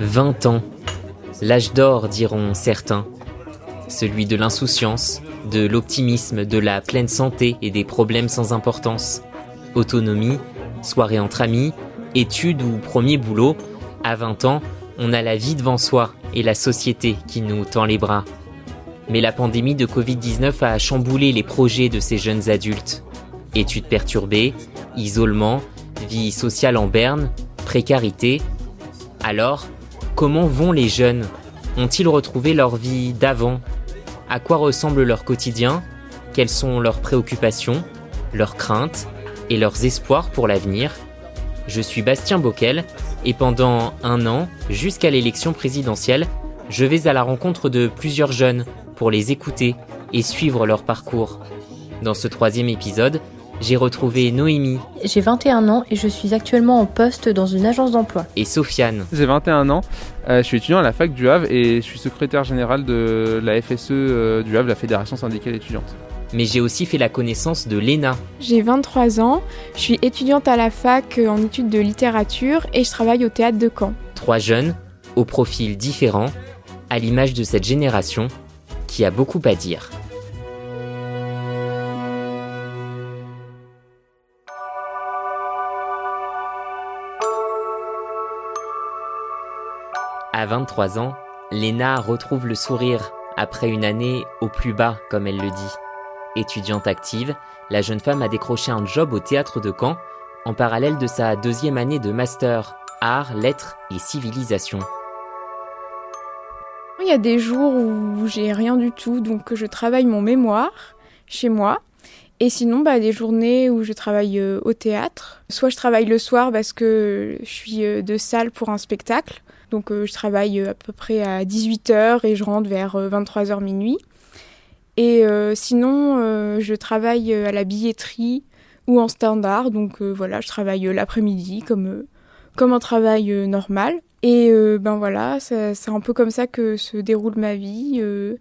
20 ans, l'âge d'or diront certains, celui de l'insouciance, de l'optimisme, de la pleine santé et des problèmes sans importance. Autonomie, soirée entre amis, études ou premier boulot, à 20 ans, on a la vie devant soi et la société qui nous tend les bras. Mais la pandémie de Covid-19 a chamboulé les projets de ces jeunes adultes. Études perturbées, isolement, vie sociale en berne, précarité. Alors, comment vont les jeunes? Ont-ils retrouvé leur vie d'avant? À quoi ressemble leur quotidien? Quelles sont leurs préoccupations, leurs craintes et leurs espoirs pour l'avenir? Je suis Bastien Bockel et pendant un an, jusqu'à l'élection présidentielle, je vais à la rencontre de plusieurs jeunes pour les écouter et suivre leur parcours. Dans ce troisième épisode, j'ai retrouvé Noémie. J'ai 21 ans et je suis actuellement en poste dans une agence d'emploi. Et Sofiane. J'ai 21 ans, euh, je suis étudiant à la fac du Havre et je suis secrétaire général de la FSE euh, du Havre, la Fédération syndicale étudiante. Mais j'ai aussi fait la connaissance de Léna. J'ai 23 ans, je suis étudiante à la fac en études de littérature et je travaille au théâtre de Caen. Trois jeunes, aux profils différents, à l'image de cette génération qui a beaucoup à dire. À 23 ans, Léna retrouve le sourire après une année au plus bas, comme elle le dit. Étudiante active, la jeune femme a décroché un job au théâtre de Caen en parallèle de sa deuxième année de master art, lettres et civilisation. Il y a des jours où j'ai rien du tout, donc je travaille mon mémoire chez moi. Et sinon, bah, des journées où je travaille euh, au théâtre. Soit je travaille le soir parce que je suis euh, de salle pour un spectacle. Donc euh, je travaille à peu près à 18h et je rentre vers 23h minuit. Et sinon, je travaille à la billetterie ou en standard. Donc voilà, je travaille l'après-midi comme, comme un travail normal. Et euh, ben voilà, c'est un peu comme ça que se déroule ma vie. Euh,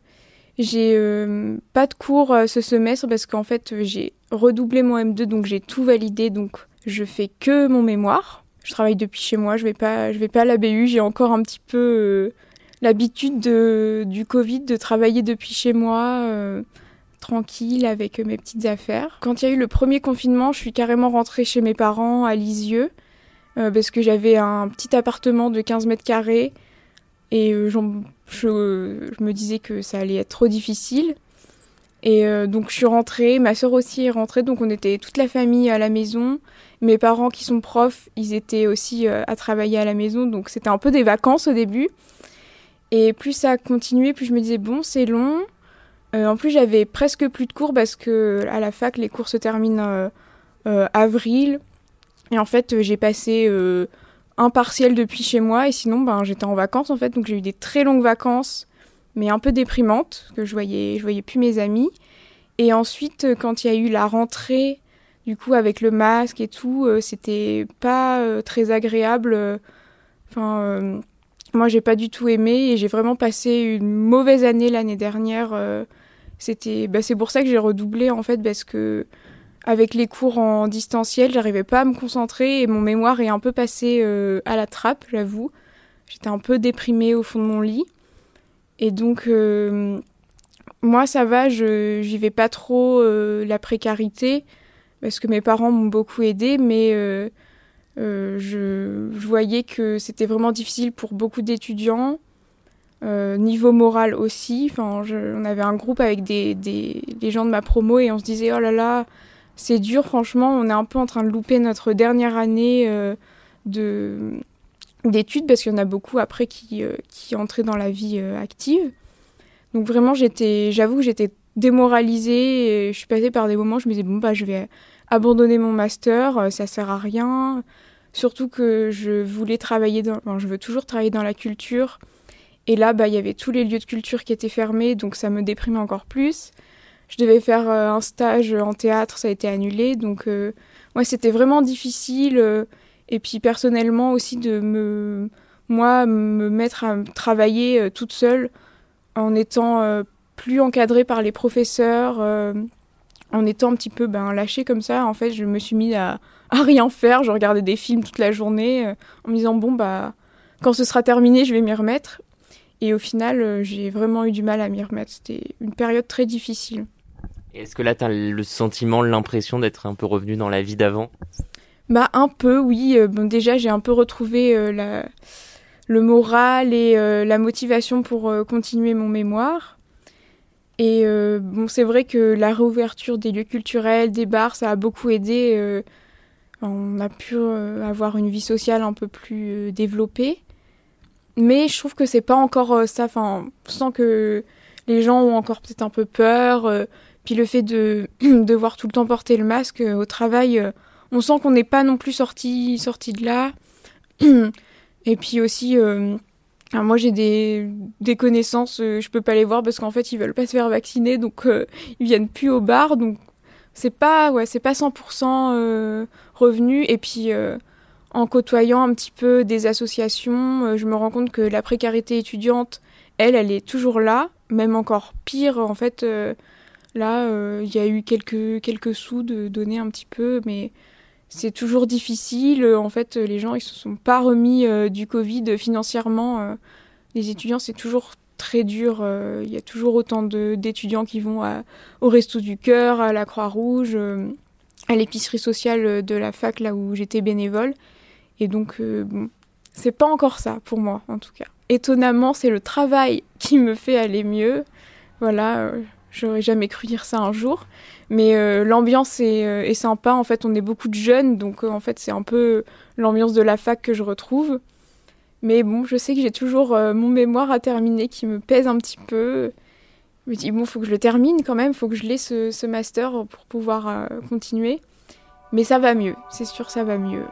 j'ai euh, pas de cours ce semestre parce qu'en fait j'ai redoublé mon M2 donc j'ai tout validé donc je fais que mon mémoire. Je travaille depuis chez moi, je vais vais pas à la BU, j'ai encore un petit peu l'habitude du Covid de travailler depuis chez moi tranquille avec mes petites affaires. Quand il y a eu le premier confinement, je suis carrément rentrée chez mes parents à Lisieux euh, parce que j'avais un petit appartement de 15 mètres carrés et euh, je, je, me disais que ça allait être trop difficile. Et euh, donc je suis rentrée, ma soeur aussi est rentrée, donc on était toute la famille à la maison. Mes parents qui sont profs, ils étaient aussi à travailler à la maison, donc c'était un peu des vacances au début. Et plus ça a continué, plus je me disais bon c'est long. en plus j'avais presque plus de cours parce que à la fac les cours se terminent avril, et en fait, euh, j'ai passé euh, un partiel depuis chez moi et sinon, ben, j'étais en vacances en fait. Donc j'ai eu des très longues vacances, mais un peu déprimantes, que je voyais, je voyais plus mes amis. Et ensuite, euh, quand il y a eu la rentrée, du coup, avec le masque et tout, c'était pas très agréable. Enfin, moi, j'ai pas du tout aimé et j'ai vraiment passé une mauvaise année l'année dernière. c'était, bah, c'est pour ça que j'ai redoublé en fait, parce que avec les cours en distanciel, j'arrivais pas à me concentrer et mon mémoire est un peu passé euh, à la trappe, j'avoue. J'étais un peu déprimée au fond de mon lit. Et donc, euh, moi, ça va, je j'y vais pas trop euh, la précarité parce que mes parents m'ont beaucoup aidé, mais je, je, voyais que c'était vraiment difficile pour beaucoup d'étudiants. niveau moral aussi, enfin, on avait un groupe avec des, des, gens de ma promo et on se disait oh là là, c'est dur, franchement. On est un peu en train de louper notre dernière année euh, de d'études parce qu'il y en a beaucoup après qui, euh, qui entraient dans la vie euh, active. Donc vraiment, j'avoue que j'étais démoralisée. Et je suis passée par des moments où je me disais bon bah je vais abandonner mon master, ça sert à rien. Surtout que je voulais travailler dans, je veux toujours travailler dans la culture. Et là, bah, il y avait tous les lieux de culture qui étaient fermés, donc ça me déprimait encore plus. Je devais faire euh, un stage en théâtre, ça a été annulé. Donc, euh, ouais, c'était vraiment difficile. Euh, et puis, personnellement aussi, de me, moi, me mettre à travailler toute seule en étant plus encadrée par les professeurs, en étant un petit peu ben, lâchée comme ça. En fait, je me suis mis à, à rien faire. Je regardais des films toute la journée en me disant, bon, bah, quand ce sera terminé, je vais m'y remettre. Et au final, j'ai vraiment eu du mal à m'y remettre. C'était une période très difficile. Est-ce que là, tu as le sentiment, l'impression d'être un peu revenu dans la vie d'avant? Bah, un peu, oui. Bon, déjà, j'ai un peu retrouvé la, le moral et la motivation pour continuer mon mémoire. Et euh, bon, c'est vrai que la réouverture des lieux culturels, des bars, ça a beaucoup aidé. Euh, on a pu euh, avoir une vie sociale un peu plus développée. Mais je trouve que c'est pas encore ça. Enfin, on sent que les gens ont encore peut-être un peu peur. puis le fait de devoir tout le temps porter le masque au travail, on sent qu'on n'est pas non plus sorti, sorti de là. Et puis aussi, moi, j'ai des, connaissances, euh, je peux pas les voir parce qu'en fait, ils veulent pas se faire vacciner, donc euh, ils viennent plus au bar, donc c'est pas, ouais, c'est pas 100% euh, revenu. Et puis, en côtoyant un petit peu des associations, je me rends compte que la précarité étudiante, elle, elle est toujours là, même encore pire. En fait, là, il y a eu quelques, quelques sous de donner un petit peu, mais c'est toujours difficile. En fait, les gens ils se sont pas remis euh, du Covid financièrement. Euh. les étudiants, c'est toujours très dur. Euh. Il y a toujours autant d'étudiants qui vont au Resto du Cœur, à la Croix-Rouge, à l'épicerie sociale de la fac, là où j'étais bénévole. Et donc, c'est pas encore ça pour moi, en tout cas. Étonnamment, c'est le travail qui me fait aller mieux. Voilà, j'aurais jamais cru dire ça un jour. Mais euh, l'ambiance euh, est, sympa. En fait, on est beaucoup de jeunes, donc euh, en fait, c'est un peu l'ambiance de la fac que je retrouve. Mais bon, je sais que j'ai toujours mon mémoire à terminer qui me pèse un petit peu. Je me dis, bon, faut que je le termine quand même, faut que je l'ai ce, ce, master pour pouvoir continuer. Mais ça va mieux, c'est sûr, ça va mieux.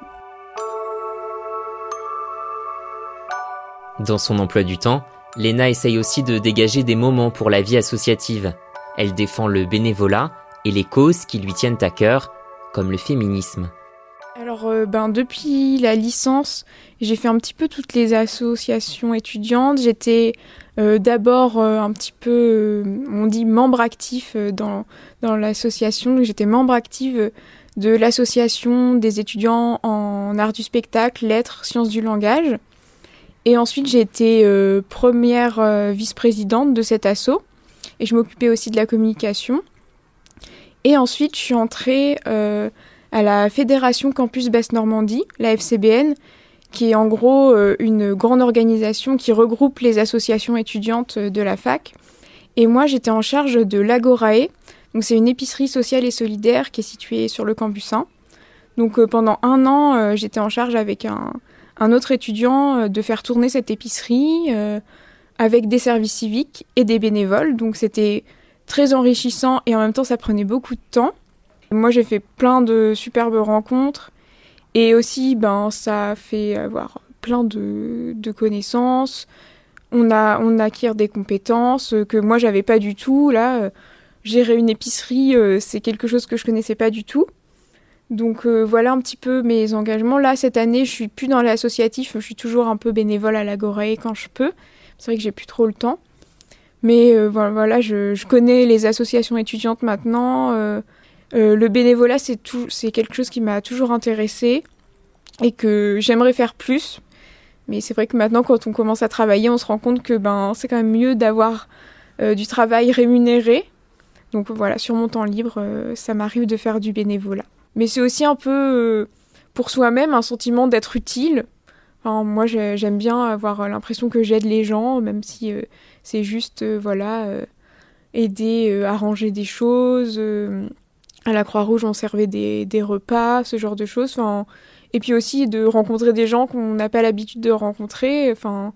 Dans son emploi du temps, Léna essaye aussi de dégager des moments pour la vie associative. Elle défend le bénévolat et les causes qui lui tiennent à cœur, comme le féminisme. Alors, euh, ben, depuis la licence, j'ai fait un petit peu toutes les associations étudiantes. J'étais euh, d'abord euh, un petit peu, on dit membre actif dans, dans l'association. J'étais membre active de l'association des étudiants en art du spectacle, lettres, sciences du langage. Et ensuite, j'ai été première vice-présidente de cet asso. Et je m'occupais aussi de la communication. Et ensuite, je suis entrée euh, à la Fédération Campus Basse-Normandie, la FCBN, qui est en gros euh, une grande organisation qui regroupe les associations étudiantes de la fac. Et moi, j'étais en charge de l'Agorae. Donc, c'est une épicerie sociale et solidaire qui est située sur le campus 1. Donc, euh, pendant un an, j'étais en charge avec un autre étudiant de faire tourner cette épicerie avec des services civiques et des bénévoles. Donc, c'était très enrichissant et en même temps ça prenait beaucoup de temps. Moi j'ai fait plein de superbes rencontres et aussi ben ça fait avoir plein de, connaissances. On a on acquiert des compétences que moi j'avais pas du tout. Là, euh, gérer une épicerie, euh, c'est quelque chose que je connaissais pas du tout. Donc euh, voilà un petit peu mes engagements. Là cette année, je suis plus dans l'associatif, je suis toujours un peu bénévole à l'Agoré quand je peux. C'est vrai que j'ai plus trop le temps. Mais euh, voilà, je, connais les associations étudiantes maintenant. Euh, euh, le bénévolat, c'est c'est quelque chose qui m'a toujours intéressé et que j'aimerais faire plus. Mais c'est vrai que maintenant, quand on commence à travailler, on se rend compte que ben, c'est quand même mieux d'avoir du travail rémunéré. Donc voilà, sur mon temps libre, ça m'arrive de faire du bénévolat. Mais c'est aussi un peu pour soi-même un sentiment d'être utile. Moi, j'aime bien avoir l'impression que j'aide les gens, même si c'est juste, euh, voilà, euh, aider euh, à ranger des choses. à la Croix-Rouge, on servait des, repas, ce genre de choses. Enfin, et puis aussi de rencontrer des gens qu'on n'a pas l'habitude de rencontrer. Enfin,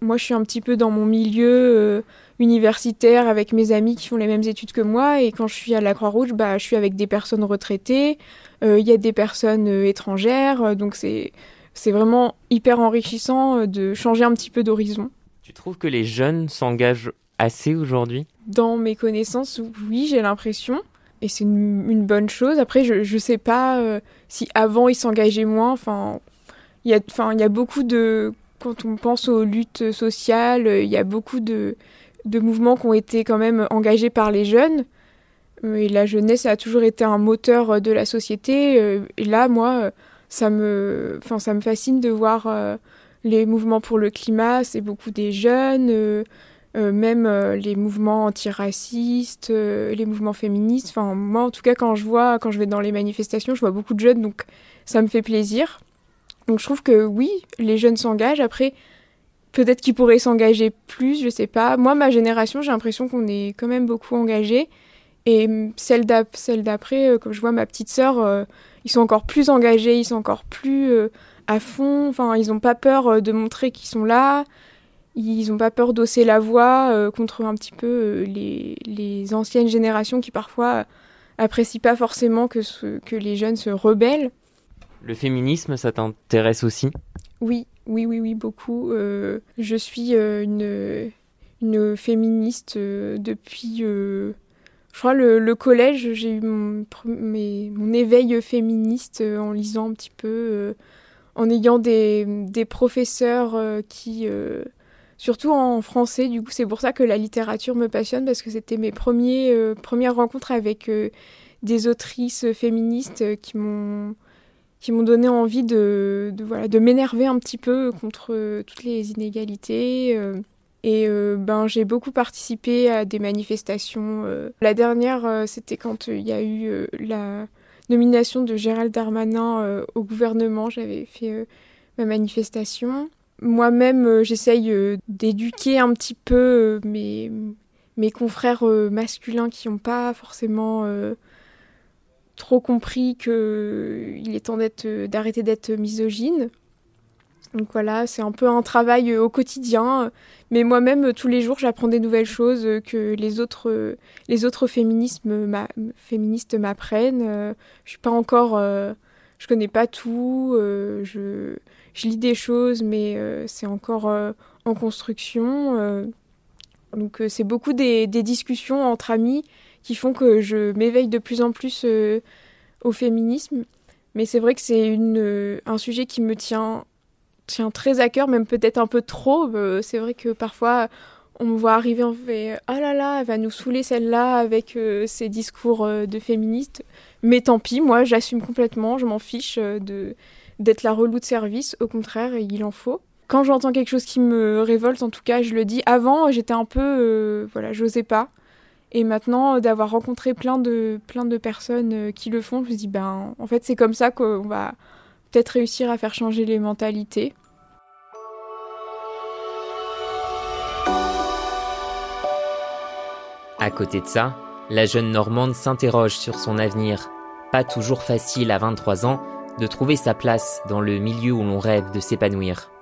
moi, je suis un petit peu dans mon milieu universitaire avec mes amis qui font les mêmes études que moi. Et quand je suis à la Croix-Rouge, bah, je suis avec des personnes retraitées. Il y a des personnes étrangères. donc, c'est, c'est vraiment hyper enrichissant de changer un petit peu d'horizon. Tu trouves que les jeunes s'engagent assez aujourd'hui? Dans mes connaissances, oui, j'ai l'impression. Et c'est une, bonne chose. Après, je ne sais pas euh, si avant ils s'engageaient moins. Enfin, il y, a, enfin, y a beaucoup de. Quand on pense aux luttes sociales, il y a beaucoup de, de mouvements qui ont été quand même engagés par les jeunes. Et la jeunesse a toujours été un moteur de la société. Et là, moi, ça me, enfin, ça me fascine de voir les mouvements pour le climat, c'est beaucoup des jeunes, euh, euh, même euh, les mouvements antiracistes, les mouvements féministes. Enfin, moi, en tout cas, quand je vois, quand je vais dans les manifestations, je vois beaucoup de jeunes, donc ça me fait plaisir. Donc je trouve que oui, les jeunes s'engagent. Après, peut-être qu'ils pourraient s'engager plus, je sais pas. Moi, ma génération, j'ai l'impression qu'on est quand même beaucoup engagés. Et celle d'après, comme je vois ma petite sœur, ils sont encore plus engagés, ils sont encore plus à fond. Enfin, ils n'ont pas peur euh, de montrer qu'ils sont là. Ils n'ont pas peur d'osser la voix euh, contre un petit peu euh, les, anciennes générations qui parfois apprécient pas forcément que, que les jeunes se rebellent. Le féminisme, ça t'intéresse aussi? Oui, oui, oui, oui, beaucoup. je suis une, une féministe depuis, je crois, le, collège. J'ai eu mon, éveil féministe en lisant un petit peu en ayant des, professeurs euh, qui, euh, surtout en français, du coup c'est pour ça que la littérature me passionne parce que c'était mes premiers, euh, premières rencontres avec des autrices féministes qui m'ont donné envie de, de m'énerver un petit peu contre toutes les inégalités et ben j'ai beaucoup participé à des manifestations la dernière c'était quand il y a eu la nomination de Gérald Darmanin euh, au gouvernement, j'avais fait euh, ma manifestation. Moi-même, euh, j'essaye d'éduquer un petit peu mes, mes confrères masculins qui n'ont pas forcément trop compris qu'il est temps d'arrêter d'être misogyne. Donc voilà, c'est un peu un travail au quotidien. Mais moi-même, tous les jours, j'apprends des nouvelles choses que les autres, les autres féministes m'apprennent. Euh, je suis pas encore, euh, je connais pas tout. Euh, je, je, lis des choses, mais c'est encore en construction. donc c'est beaucoup des, des, discussions entre amis qui font que je m'éveille de plus en plus au féminisme. Mais c'est vrai que c'est un sujet qui me tient tient très à cœur, même peut-être un peu trop. Euh, c'est vrai que parfois on me voit arriver, on fait ah là là, elle va nous saouler celle-là avec euh, ses discours euh, de féministes. Mais tant pis, moi j'assume complètement, je m'en fiche de d'être la relou de service. Au contraire, il en faut. Quand j'entends quelque chose qui me révolte, en tout cas, je le dis. Avant, j'étais un peu, voilà, j'osais pas. Et maintenant, d'avoir rencontré plein de, plein de personnes qui le font, je me dis, ben, en fait, c'est comme ça qu'on va peut-être réussir à faire changer les mentalités. À côté de ça, la jeune Normande s'interroge sur son avenir. Pas toujours facile à 23 ans de trouver sa place dans le milieu où l'on rêve de s'épanouir.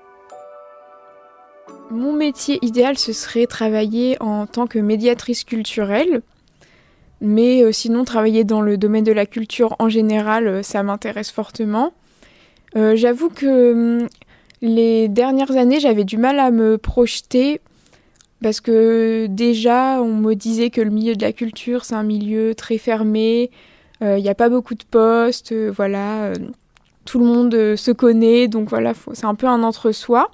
Mon métier idéal, ce serait travailler en tant que médiatrice culturelle. Mais euh, sinon, travailler dans le domaine de la culture en général, euh, ça m'intéresse fortement. Euh, j'avoue que hum, les dernières années, j'avais du mal à me projeter parce que déjà, on me disait que le milieu de la culture, c'est un milieu très fermé, euh, il n'y a pas beaucoup de postes, euh, voilà, tout le monde se connaît, donc voilà, c'est un peu un entre-soi.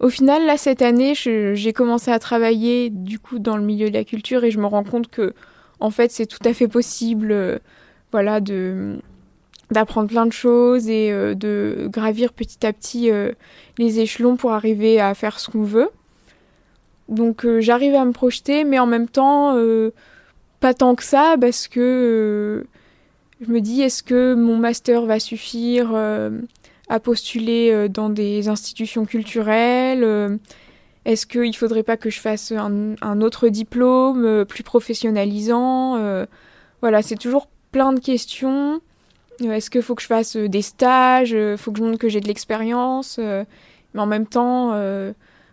Au final, là, cette année, j'ai commencé à travailler du coup dans le milieu de la culture et je me rends compte que, en fait, c'est tout à fait possible, voilà, de d'apprendre plein de choses et euh, de gravir petit à petit euh, les échelons pour arriver à faire ce qu'on veut. Donc euh, j'arrive à me projeter, mais en même temps, pas tant que ça, parce que je me dis, est-ce que mon master va suffire à postuler dans des institutions culturelles Est-ce qu'il ne faudrait pas que je fasse un, un autre diplôme plus professionnalisant Voilà, c'est toujours plein de questions. Euh, est-ce qu'il faut que je fasse euh, des stages euh, faut que je montre que j'ai de l'expérience Mais en même temps,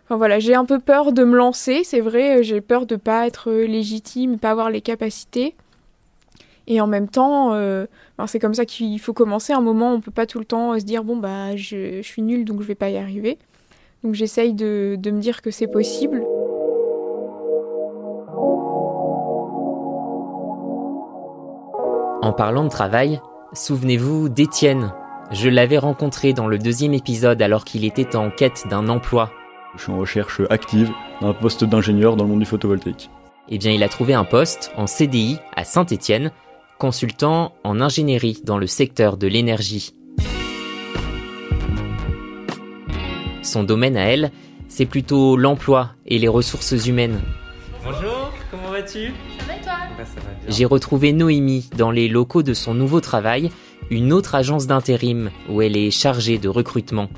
enfin, voilà, j'ai un peu peur de me lancer, c'est vrai. J'ai peur de pas être légitime, pas avoir les capacités. Et en même temps, ben, c'est comme ça qu'il faut commencer. À un moment, on peut pas tout le temps se dire bon bah je, suis nulle donc je vais pas y arriver. Donc j'essaye de, de me dire que c'est possible. En parlant de travail, Souvenez-vous d'Étienne. Je l'avais rencontré dans le deuxième épisode alors qu'il était en quête d'un emploi. Je suis en recherche active d'un poste d'ingénieur dans le monde du photovoltaïque. Eh bien, il a trouvé un poste en CDI à Saint-Étienne, consultant en ingénierie dans le secteur de l'énergie. Son domaine à elle, c'est plutôt l'emploi et les ressources humaines. Bonjour, comment vas-tu? Ça va et toi? Bah, ça va bien. J'ai retrouvé Noémie dans les locaux de son nouveau travail, une autre agence d'intérim où elle est chargée de recrutement.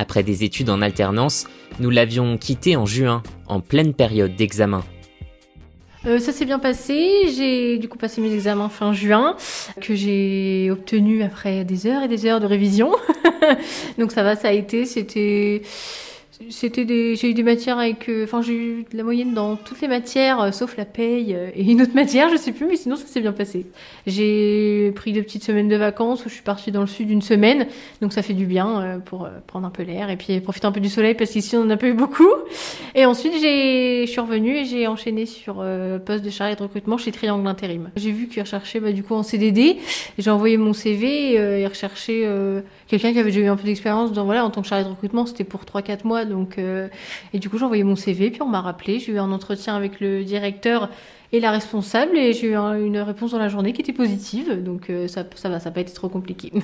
Après des études en alternance, nous l'avions quittée en juin, en pleine période d'examen. Euh, ça s'est bien passé. J'ai du coup passé mes examens fin juin, que j'ai obtenu après des heures et des heures de révision. Donc ça va, ça a été. C'était, c'était des, j'ai eu des matières avec, euh, enfin j'ai eu de la moyenne dans toutes les matières, euh, sauf la paye euh, et une autre matière, je sais plus, mais sinon ça s'est bien passé. J'ai pris deux petites semaines de vacances où je suis partie dans le sud une semaine, donc ça fait du bien pour prendre un peu l'air et puis profiter un peu du soleil parce qu'ici on en a pas eu beaucoup. Et ensuite, j'ai, je suis revenue et j'ai enchaîné sur poste de chargé de recrutement chez Triangle Intérim. J'ai vu qu'ils recherchaient bah, du coup en CDD. J'ai envoyé mon CV et euh, recherchaient quelqu'un qui avait déjà eu un peu d'expérience dans voilà en tant que chargé de recrutement. C'était pour 3-4 mois donc euh, et du coup j'ai envoyé mon CV puis on m'a rappelé. J'ai eu un entretien avec le directeur et la responsable et j'ai eu un- une réponse dans la journée qui était positive donc euh, ça, ça va, ça n'a pas été trop compliqué.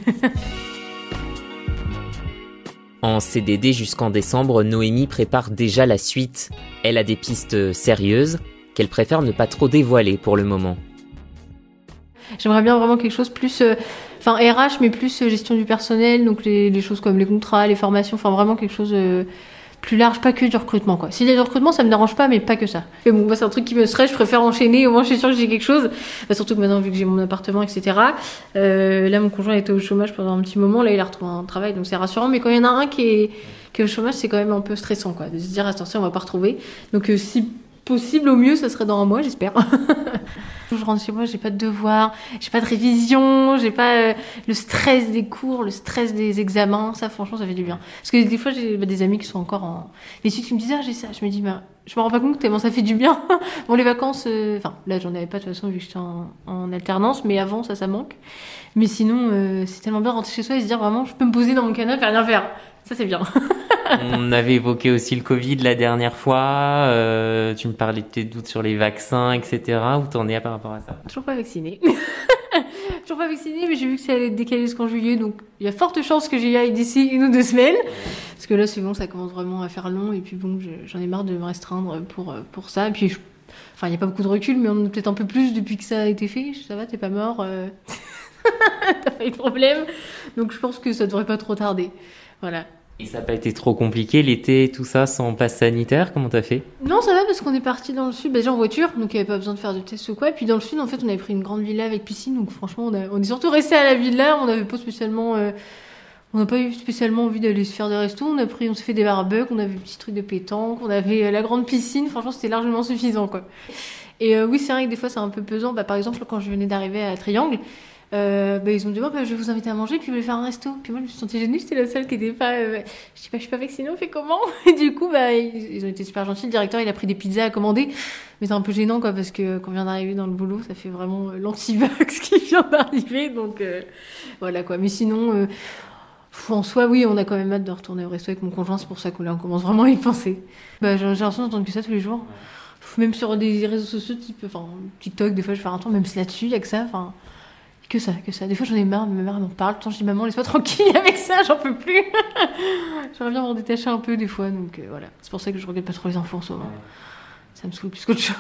En CDD jusqu'en décembre, Noémie prépare déjà la suite. Elle a des pistes sérieuses qu'elle préfère ne pas trop dévoiler pour le moment. J'aimerais bien vraiment quelque chose plus, euh, enfin RH, mais plus gestion du personnel, donc les, les choses comme les contrats, les formations, enfin vraiment quelque chose euh, plus large, pas que du recrutement quoi. S'il y a du recrutement, ça me dérange pas, mais pas que ça. Mais bon, moi c'est un truc qui me stresse, je préfère enchaîner, au moins je suis sûre que j'ai quelque chose. Bah, surtout que maintenant vu que j'ai mon appartement, etc. Euh, là mon conjoint était au chômage pendant un petit moment, là il a retrouvé un travail, donc c'est rassurant. Mais quand il y en a un qui est, qui est au chômage, c'est quand même un peu stressant quoi, de se dire attention on va pas retrouver. Donc euh, si possible au mieux, ça serait dans un mois, j'espère. Je rentre chez moi, j'ai pas de devoirs, j'ai pas de révision, j'ai pas euh, le stress des cours, le stress des examens. Ça, franchement, ça fait du bien. Parce que des fois, j'ai bah, des amis qui sont encore en études qui me disent ah j'ai ça. Je me dis bah je me rends pas compte tellement ça fait du bien. bon les vacances, euh, enfin là j'en avais pas de toute façon vu que j'étais en, en alternance, mais avant ça ça manque. Mais sinon euh, c'est tellement bien rentrer chez soi et se dire vraiment je peux me poser dans mon canapé et rien faire. Ça c'est bien. On avait évoqué aussi le Covid la dernière fois. euh, tu me parlais de tes doutes sur les vaccins, etc. Où t'en es par rapport à ça? Toujours pas vaccinée. Toujours pas vaccinée, mais j'ai vu que ça allait être décalé jusqu'en juillet, donc il y a forte chance que j'y aille d'ici une ou deux semaines. Parce que là, c'est bon, ça commence vraiment à faire long, et puis bon, je- j'en ai marre de me restreindre pour, euh, pour ça. Et puis, je- enfin, il n'y a pas beaucoup de recul, mais on a peut-être un peu plus depuis que ça a été fait. Ça va, t'es pas mort, euh, t'as pas eu de problème. Donc je pense que ça devrait pas trop tarder. Voilà. Et ça n'a pas été trop compliqué l'été, tout ça, sans passe sanitaire Comment t'as fait? Non, ça va parce qu'on est parti dans le sud, bah, déjà en voiture, donc il n'y avait pas besoin de faire de tests ou quoi. Et puis dans le sud, en fait, on avait pris une grande villa avec piscine, donc franchement, on, a- on est surtout resté à la villa. On n'avait pas spécialement, euh, on n'a pas eu spécialement envie d'aller se faire des restos. On a pris, on s'est fait des barbecues, on avait des petits trucs de pétanque, on avait euh, la grande piscine. Franchement, c'était largement suffisant, quoi. Et euh, oui, c'est vrai que des fois, c'est un peu pesant. Bah, par exemple, quand je venais d'arriver à Triangle. Euh, bah, ils ont dit oh, bah, je vais vous inviter à manger puis je vais faire un resto. Puis moi je me suis sentie gênée j'étais la seule qui était pas euh, je dis bah, je suis pas vaccinée on fait comment? Et du coup bah ils, ils ont été super gentils. Le directeur il a pris des pizzas à commander. Mais c'est un peu gênant quoi parce que quand on vient d'arriver dans le boulot ça fait vraiment euh, l'anti-vax qui vient d'arriver. Donc euh, voilà quoi. Mais sinon en soi oui on a quand même hâte de retourner au resto avec mon conjoint. C'est pour ça qu'on commence vraiment à y penser. Bah, j'ai l'impression d'entendre que ça tous les jours. Même sur des réseaux sociaux type enfin TikTok des fois je fais un tour même là-dessus il y a que ça enfin que ça, que ça. Des fois, j'en ai marre, ma mère m'en parle. Tant je dis, maman, laisse-moi tranquille avec ça, j'en peux plus. J'aimerais bien m'en détacher un peu des fois, donc euh, voilà. C'est pour ça que je regarde pas trop les infos en ce moment. Ça me saoule plus qu'autre chose.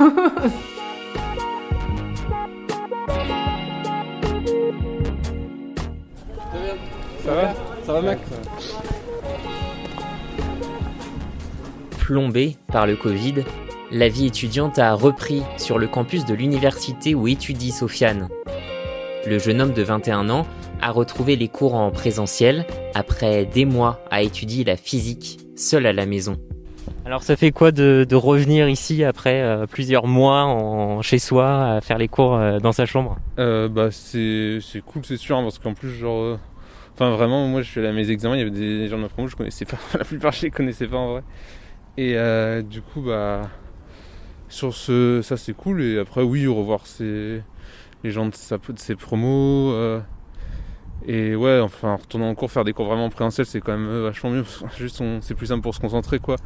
Ça va? Ça va, Mac? Plombée par le Covid, la vie étudiante a repris sur le campus de l'université où étudie Sofiane. Le jeune homme de 21 ans a retrouvé les cours en présentiel. Après des mois à étudier la physique seul à la maison. Alors ça fait quoi de, de revenir ici après euh, plusieurs mois en, chez soi à faire les cours euh, dans sa chambre? Euh, bah c'est c'est cool c'est sûr hein, parce qu'en plus genre euh, enfin vraiment moi je suis allé à mes examens il y avait des gens de ma promo que je connaissais pas la plupart je les connaissais pas en vrai. Et euh, du coup bah sur ce ça c'est cool. Et après oui revoir ses les gens de sa de ses promos euh, et ouais enfin en retournant en cours faire des cours vraiment en présentiel c'est quand même euh, vachement mieux juste on- c'est plus simple pour se concentrer quoi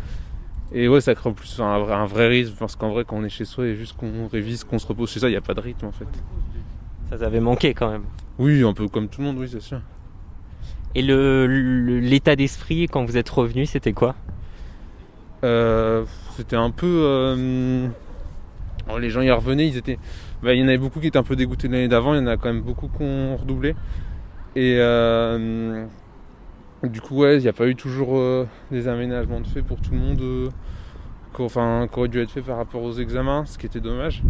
et ouais ça crée plus un vrai, un vrai rythme parce qu'en vrai quand on est chez soi et juste qu'on révise qu'on se repose chez soi il n'y a pas de rythme en fait Ça t'avait manqué quand même. oui, un peu comme tout le monde, oui, c'est sûr. Et l'état d'esprit quand vous êtes revenu, c'était quoi? Euh, c'était un peu. euh, alors, les gens y revenaient, ils étaient. Bah, il y en avait beaucoup qui étaient un peu dégoûtés l'année d'avant, il y en a quand même beaucoup qui ont redoublé. Et euh, du coup, ouais, il n'y a pas eu toujours euh, des aménagements de fait pour tout le monde, euh, qui dû être faits par rapport aux examens, ce qui était dommage.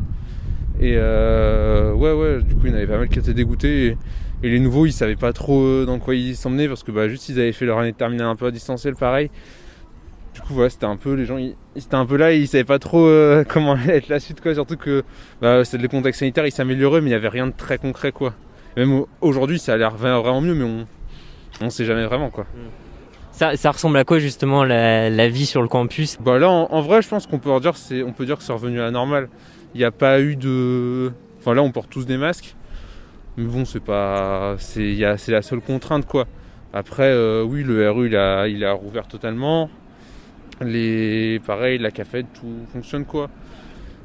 Et euh, ouais, ouais, du coup, il y en avait pas mal qui étaient dégoûtés. Et, les nouveaux, ils savaient pas trop euh, dans quoi ils s'emmenaient parce que bah, juste ils avaient fait leur année de terminale un peu à distanciel, pareil. Du coup, voilà, c'était un peu les gens, ils, ils étaient un peu là, ils savaient pas trop euh, comment allait être la suite, quoi. Surtout que bah, c'était le contexte sanitaire, il s'améliorait, mais il y avait rien de très concret, quoi. Même au- aujourd'hui, ça a l'air vra- vraiment mieux, mais on, on sait jamais vraiment, quoi. ça, ça ressemble à quoi justement la, la vie sur le campus? Bah là, en, en vrai, je pense qu'on peut dire, c'est, on peut dire que c'est revenu à la normale. Il n'y a pas eu de, enfin là, on porte tous des masques, mais bon, c'est pas, c'est, la seule contrainte, quoi. Après, euh, oui, le RU, il a, il a rouvert totalement. Les, pareil, la cafette, tout fonctionne, quoi.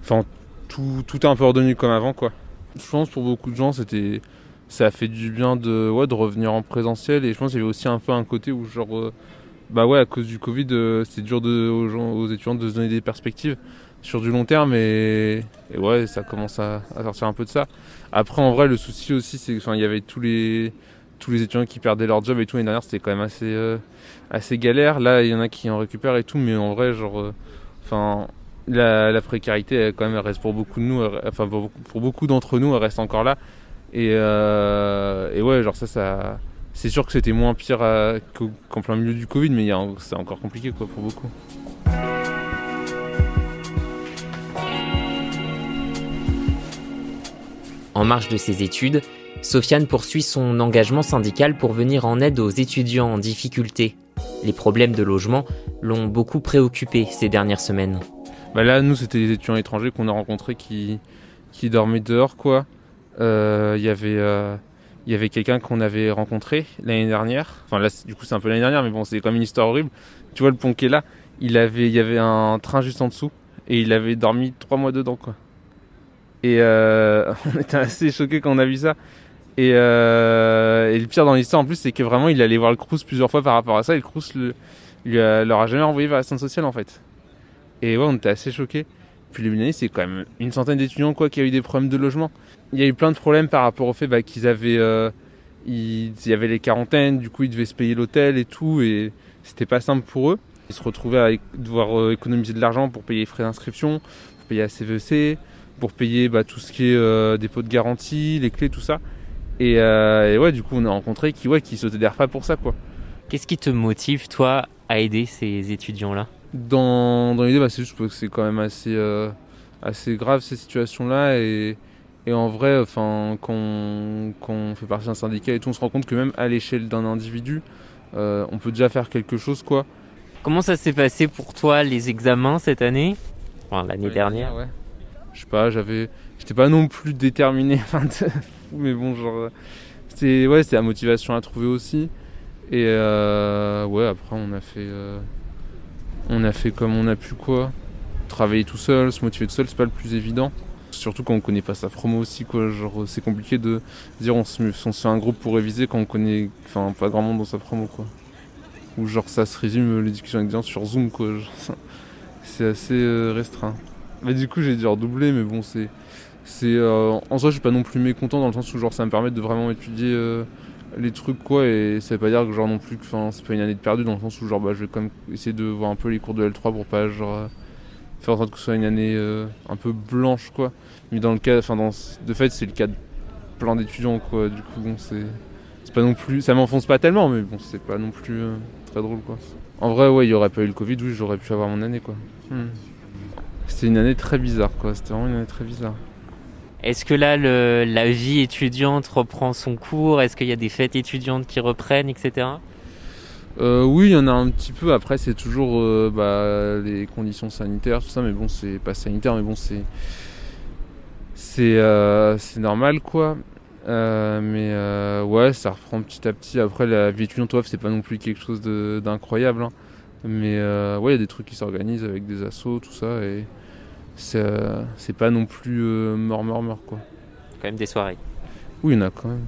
Enfin, tout, tout est un peu redevenu comme avant, quoi. Je pense pour beaucoup de gens, c'était, ça a fait du bien de, ouais, de revenir en présentiel. Et je pense qu'il y avait aussi un peu un côté où, genre, euh, bah ouais, à cause du Covid, euh, c'est dur de, aux, étudiants de se donner des perspectives sur du long terme. Et, et ouais, ça commence à, à sortir un peu de ça. Après, en vrai, le souci aussi, c'est qu'il y avait tous les, tous les étudiants qui perdaient leur job et tout. L'année dernière, c'était quand même assez, euh, assez galère. Là, il y en a qui en récupèrent et tout, mais en vrai, genre, euh, enfin, la, la précarité, elle, quand même, reste pour beaucoup de nous, enfin, pour, beaucoup- d'entre nous, elle reste encore là. Et, euh, et ouais, genre, ça, ça. C'est sûr que c'était moins pire qu'en plein milieu du Covid, mais c'est encore compliqué, quoi, pour beaucoup. En marge de ses études, Sofiane poursuit son engagement syndical pour venir en aide aux étudiants en difficulté. Les problèmes de logement l'ont beaucoup préoccupé ces dernières semaines. Bah là, nous, c'était les étudiants étrangers qu'on a rencontrés qui, qui dormaient dehors, quoi. Euh, Il y avait, euh, y avait quelqu'un qu'on avait rencontré l'année dernière. Enfin, là, du coup, c'est un peu l'année dernière, mais bon, c'est quand même une histoire horrible. Tu vois, le pont qui est là, il, avait, y avait un train juste en dessous et il avait dormi trois mois dedans, quoi. Et euh, on était assez choqués quand on a vu ça. Et, euh, et le pire dans l'histoire, en plus, c'est que vraiment, il allait voir le Crous plusieurs fois par rapport à ça. Et le Crous le, lui a- jamais envoyé vers la centre sociale, en fait. Et ouais, on était assez choqués. Puis les Milanais, c'est quand même une centaine d'étudiants quoi qui a eu des problèmes de logement. Il y a eu plein de problèmes par rapport au fait bah, qu'ils avaient, euh, il y avait les quarantaines, du coup ils devaient se payer l'hôtel et tout, et c'était pas simple pour eux. Ils se retrouvaient à devoir euh, économiser de l'argent pour payer les frais d'inscription, pour payer la CVC, pour payer bah, tout ce qui est euh, dépôt de garantie, les clés, tout ça. Et, euh, et ouais, du coup on a rencontré qui ouais qui sautaient des repas pour ça quoi. Qu'est-ce qui te motive, toi, à aider ces étudiants-là? Dans, dans l'idée, bah, c'est juste parce que c'est quand même assez, euh, assez grave ces situations-là. Et, et en vrai, enfin, quand, on- quand on fait partie d'un syndicat et tout, on se rend compte que même à l'échelle d'un individu, euh, on peut déjà faire quelque chose, quoi. Comment ça s'est passé pour toi, les examens cette année? Enfin, l'année dernière. Ouais. Je sais pas, j'avais. J'étais pas non plus déterminé, mais bon, genre. euh, C'était ouais, la motivation à trouver aussi. Et euh, ouais, après, on a fait. euh, on a fait comme on a pu, quoi. Travailler tout seul, se motiver tout seul, c'est pas le plus évident. Surtout quand on connaît pas sa promo aussi, quoi. Genre, c'est compliqué de dire on se, fait un groupe pour réviser quand on connaît enfin, pas grand monde dans sa promo, quoi. Ou genre, ça se résume discussions avec des gens sur Zoom, quoi. C'est assez euh, restreint. Bah, du coup, j'ai dû redoubler, mais bon, c'est. C'est euh, en soi, je suis pas non plus mécontent dans le sens où genre, ça me permet de vraiment étudier euh, les trucs, quoi. Et ça veut pas dire que, genre, non plus, que c'est pas une année de perdu dans le sens où, genre, bah, je vais quand même essayer de voir un peu les cours de L3 pour pas, genre, euh, faire en sorte que ce soit une année un peu blanche, quoi. Mais dans le cas, enfin, de fait, c'est le cas de plein d'étudiants, quoi. Du coup, bon, c'est. C'est pas non plus. Ça m'enfonce pas tellement, mais bon, c'est pas non plus très drôle, quoi. En vrai, ouais, il y aurait pas eu le Covid, oui, j'aurais pu avoir mon année, quoi. Hmm. C'était une année très bizarre, quoi. C'était vraiment une année très bizarre. Est-ce que là, la vie étudiante reprend son cours? Est-ce qu'il y a des fêtes étudiantes qui reprennent, etc. Euh, oui, il y en a un petit peu. Après, c'est toujours euh, bah, les conditions sanitaires, tout ça. Mais bon, c'est pas sanitaire, mais bon, c'est c'est euh, normal, quoi. Mais ouais, ça reprend petit à petit. Après, la vie étudiante, c'est pas non plus quelque chose d'incroyable. hein. Mais ouais, il y a des trucs qui s'organisent avec des assos, tout ça. Et c'est pas non plus euh, mort, mort, mort, quoi. Quand même des soirées. Oui, il y en a quand même.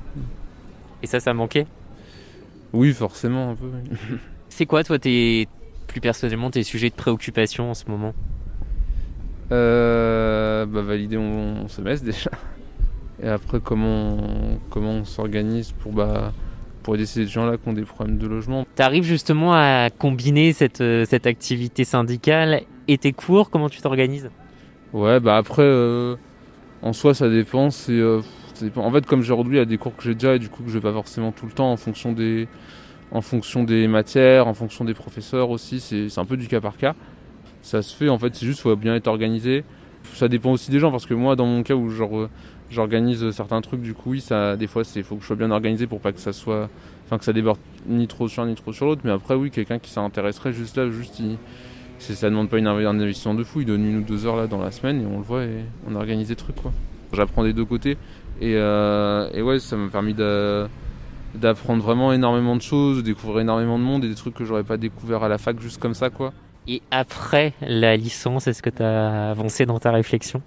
Et ça, ça manquait Oui, forcément, un peu. C'est quoi, toi, tes, plus personnellement, tes sujets de préoccupation en ce moment? Euh, bah, Valider mon, mon, semestre déjà. Et après, comment, comment on s'organise pour, bah, pour aider ces gens-là qui ont des problèmes de logement. Tu arrives justement à combiner cette, euh, cette activité syndicale et tes cours? Comment tu t'organises? Ouais, bah après, euh, en soi, ça dépend. C'est, euh. En fait, comme aujourd'hui, il y a des cours que j'ai déjà et du coup que je vais pas forcément tout le temps en fonction des, en fonction des matières, en fonction des professeurs aussi. C'est, c'est un peu du cas par cas. Ça se fait, en fait, c'est juste faut bien être organisé. Ça dépend aussi des gens parce que moi, dans mon cas où genre j'organise certains trucs du coup oui ça des fois c'est faut que je sois bien organisé pour pas que ça soit enfin que ça déborde ni trop sur un ni trop sur l'autre mais après oui quelqu'un qui s'intéresserait juste là juste il, ça demande pas une un investissement de fou il donne une ou deux heures là dans la semaine et on le voit et on organise des trucs quoi j'apprends des deux côtés et, euh, et ouais ça m'a permis d'apprendre vraiment énormément de choses de découvrir énormément de monde et des trucs que j'aurais pas découvert à la fac juste comme ça quoi et après la licence est-ce que tu as avancé dans ta réflexion?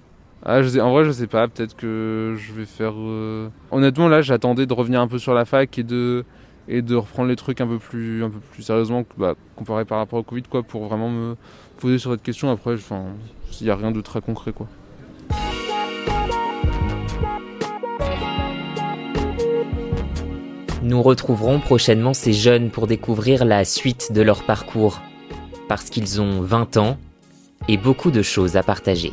Ah, je sais, en vrai, je sais pas. Peut-être que je vais faire. Euh... Honnêtement, là, j'attendais de revenir un peu sur la fac et de et de reprendre les trucs un peu plus un peu plus sérieusement, bah, comparé par rapport au Covid, quoi, pour vraiment me poser sur cette question. Après, il y a rien de très concret, quoi. Nous retrouverons prochainement ces jeunes pour découvrir la suite de leur parcours, parce qu'ils ont 20 ans et beaucoup de choses à partager.